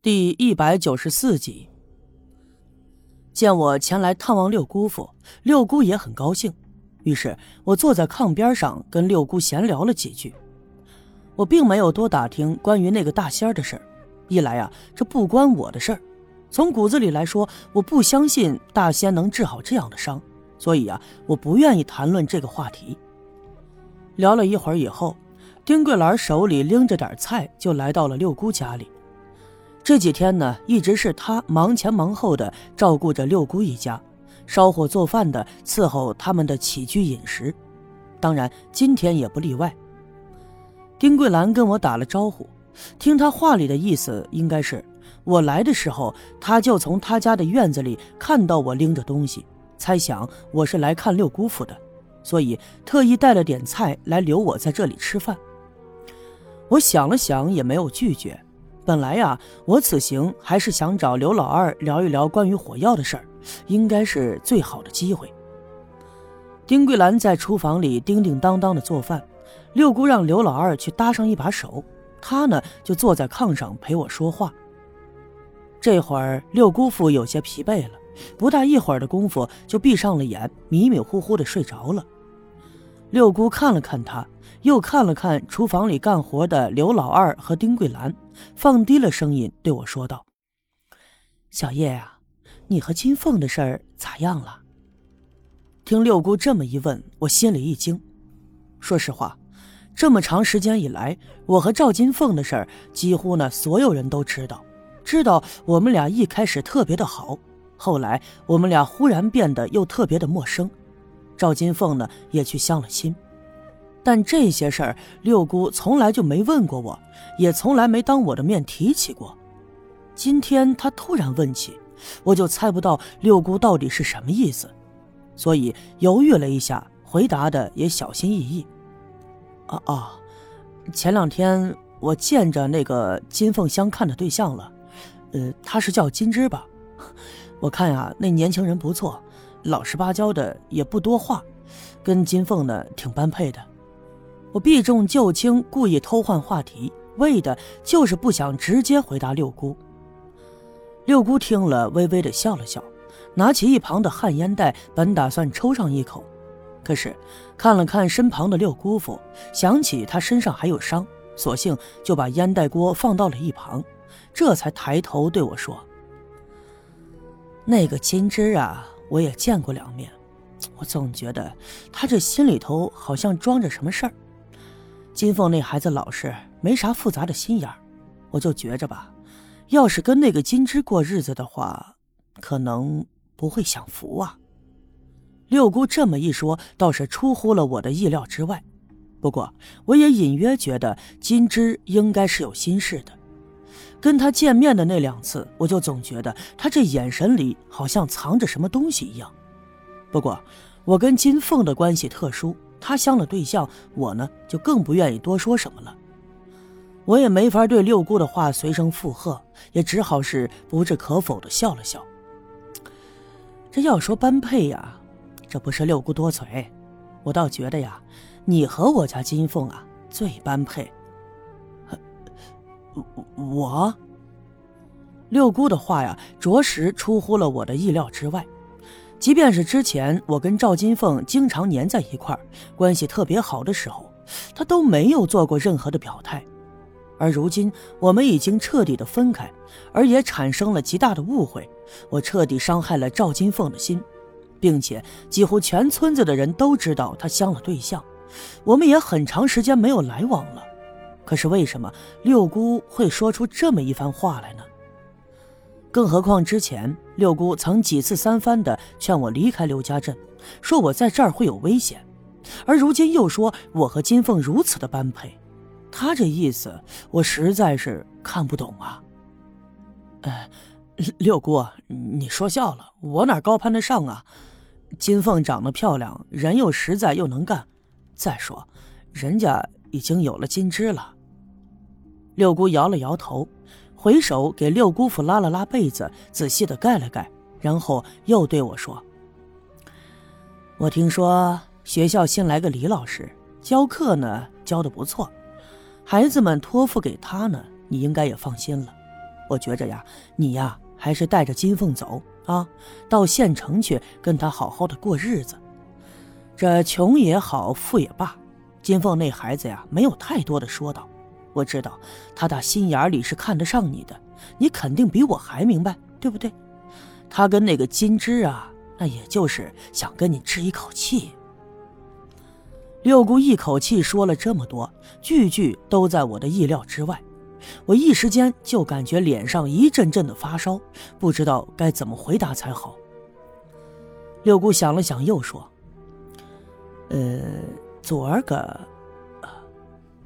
第一百九十四集，见我前来探望六姑父，六姑也很高兴。于是我坐在炕边上跟六姑闲聊了几句。我并没有多打听关于那个大仙的事儿，一来啊，这不关我的事儿；从骨子里来说，我不相信大仙能治好这样的伤，所以啊，我不愿意谈论这个话题。聊了一会儿以后，丁桂兰手里拎着点菜，就来到了六姑家里。这几天呢，一直是他忙前忙后的照顾着六姑一家，烧火做饭的，伺候他们的起居饮食，当然今天也不例外。丁桂兰跟我打了招呼，听他话里的意思，应该是我来的时候，他就从他家的院子里看到我拎着东西，猜想我是来看六姑父的，所以特意带了点菜来留我在这里吃饭。我想了想，也没有拒绝。本来呀，我此行还是想找刘老二聊一聊关于火药的事儿，应该是最好的机会。丁桂兰在厨房里叮叮当当的做饭，六姑让刘老二去搭上一把手，她呢就坐在炕上陪我说话。这会儿六姑父有些疲惫了，不大一会儿的功夫就闭上了眼，迷迷糊糊的睡着了。六姑看了看他，又看了看厨房里干活的刘老二和丁桂兰，放低了声音对我说道：“小叶啊，你和金凤的事儿咋样了？”听六姑这么一问，我心里一惊。说实话，这么长时间以来，我和赵金凤的事儿，几乎呢所有人都知道，知道我们俩一开始特别的好，后来我们俩忽然变得又特别的陌生。赵金凤呢也去相了亲，但这些事儿六姑从来就没问过我，也从来没当我的面提起过。今天她突然问起，我就猜不到六姑到底是什么意思，所以犹豫了一下，回答的也小心翼翼。啊啊，前两天我见着那个金凤相看的对象了，呃，他是叫金枝吧？我看呀，那年轻人不错。老实巴交的，也不多话，跟金凤呢挺般配的。我避重就轻，故意偷换话题，为的就是不想直接回答六姑。六姑听了，微微的笑了笑，拿起一旁的旱烟袋，本打算抽上一口，可是看了看身旁的六姑父，想起他身上还有伤，索性就把烟袋锅放到了一旁，这才抬头对我说：“那个金枝啊。”我也见过两面，我总觉得他这心里头好像装着什么事儿。金凤那孩子老实，没啥复杂的心眼儿，我就觉着吧，要是跟那个金枝过日子的话，可能不会享福啊。六姑这么一说，倒是出乎了我的意料之外。不过，我也隐约觉得金枝应该是有心事的。跟他见面的那两次，我就总觉得他这眼神里好像藏着什么东西一样。不过，我跟金凤的关系特殊，他相了对象，我呢就更不愿意多说什么了。我也没法对六姑的话随声附和，也只好是不置可否的笑了笑。这要说般配呀，这不是六姑多嘴，我倒觉得呀，你和我家金凤啊最般配。我六姑的话呀，着实出乎了我的意料之外。即便是之前我跟赵金凤经常粘在一块儿，关系特别好的时候，她都没有做过任何的表态。而如今我们已经彻底的分开，而也产生了极大的误会，我彻底伤害了赵金凤的心，并且几乎全村子的人都知道她相了对象，我们也很长时间没有来往了。可是为什么六姑会说出这么一番话来呢？更何况之前六姑曾几次三番的劝我离开刘家镇，说我在这儿会有危险，而如今又说我和金凤如此的般配，她这意思我实在是看不懂啊！哎，六姑，你说笑了，我哪高攀得上啊？金凤长得漂亮，人又实在又能干，再说人家已经有了金枝了。六姑摇了摇头，回手给六姑父拉了拉被子，仔细的盖了盖，然后又对我说：“我听说学校新来个李老师，教课呢教的不错，孩子们托付给他呢，你应该也放心了。我觉着呀，你呀还是带着金凤走啊，到县城去跟他好好的过日子。这穷也好，富也罢，金凤那孩子呀，没有太多的说道。我知道他打心眼里是看得上你的，你肯定比我还明白，对不对？他跟那个金枝啊，那也就是想跟你置一口气。六姑一口气说了这么多，句句都在我的意料之外。我一时间就感觉脸上一阵阵的发烧，不知道该怎么回答才好。六姑想了想，又说：“呃，昨儿个，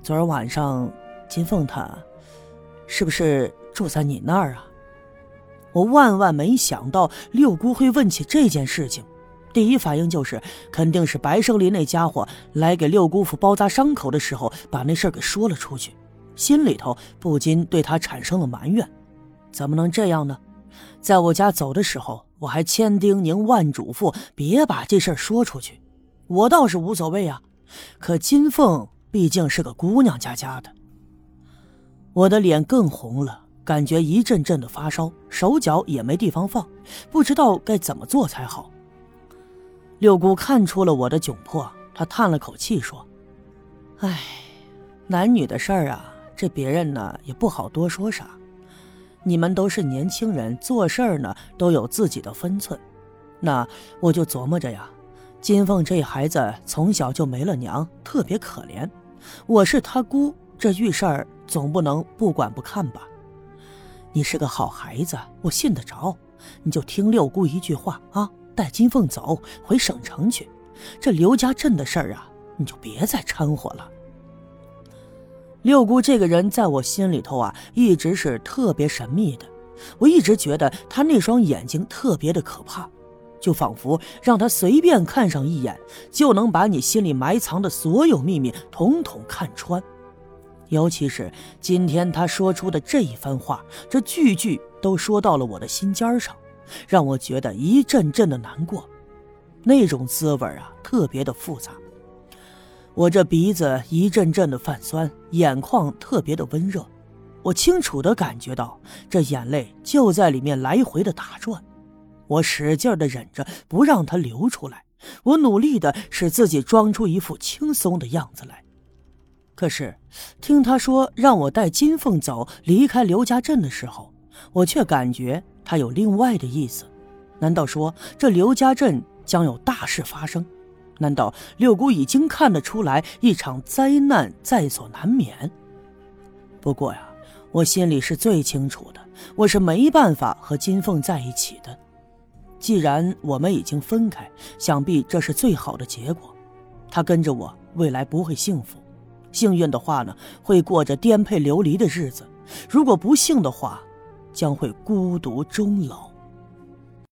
昨儿晚上，金凤她，是不是住在你那儿啊？”我万万没想到六姑会问起这件事情，第一反应就是肯定是白胜利那家伙来给六姑父包扎伤口的时候，把那事儿给说了出去。心里头不禁对他产生了埋怨，怎么能这样呢？在我家走的时候，我还千叮咛万嘱咐，别把这事儿说出去。我倒是无所谓啊，可金凤毕竟是个姑娘家家的。我的脸更红了，感觉一阵阵的发烧，手脚也没地方放，不知道该怎么做才好。六姑看出了我的窘迫，她叹了口气说：“唉，男女的事儿啊。”这别人呢也不好多说啥，你们都是年轻人，做事儿呢都有自己的分寸。那我就琢磨着呀，金凤这孩子从小就没了娘，特别可怜。我是他姑，这遇事儿总不能不管不看吧？你是个好孩子，我信得着，你就听六姑一句话啊，带金凤走回省城去。这刘家镇的事儿啊，你就别再掺和了。六姑这个人在我心里头啊，一直是特别神秘的。我一直觉得她那双眼睛特别的可怕，就仿佛让她随便看上一眼，就能把你心里埋藏的所有秘密统统看穿。尤其是今天他说出的这一番话，这句句都说到了我的心尖上，让我觉得一阵阵的难过。那种滋味啊，特别的复杂。我这鼻子一阵阵的泛酸，眼眶特别的温热，我清楚的感觉到这眼泪就在里面来回的打转，我使劲的忍着不让它流出来，我努力的使自己装出一副轻松的样子来。可是，听他说让我带金凤走，离开刘家镇的时候，我却感觉他有另外的意思，难道说这刘家镇将有大事发生？难道六姑已经看得出来一场灾难在所难免？不过呀，我心里是最清楚的，我是没办法和金凤在一起的。既然我们已经分开，想必这是最好的结果。她跟着我，未来不会幸福；幸运的话呢，会过着颠沛流离的日子；如果不幸的话，将会孤独终老。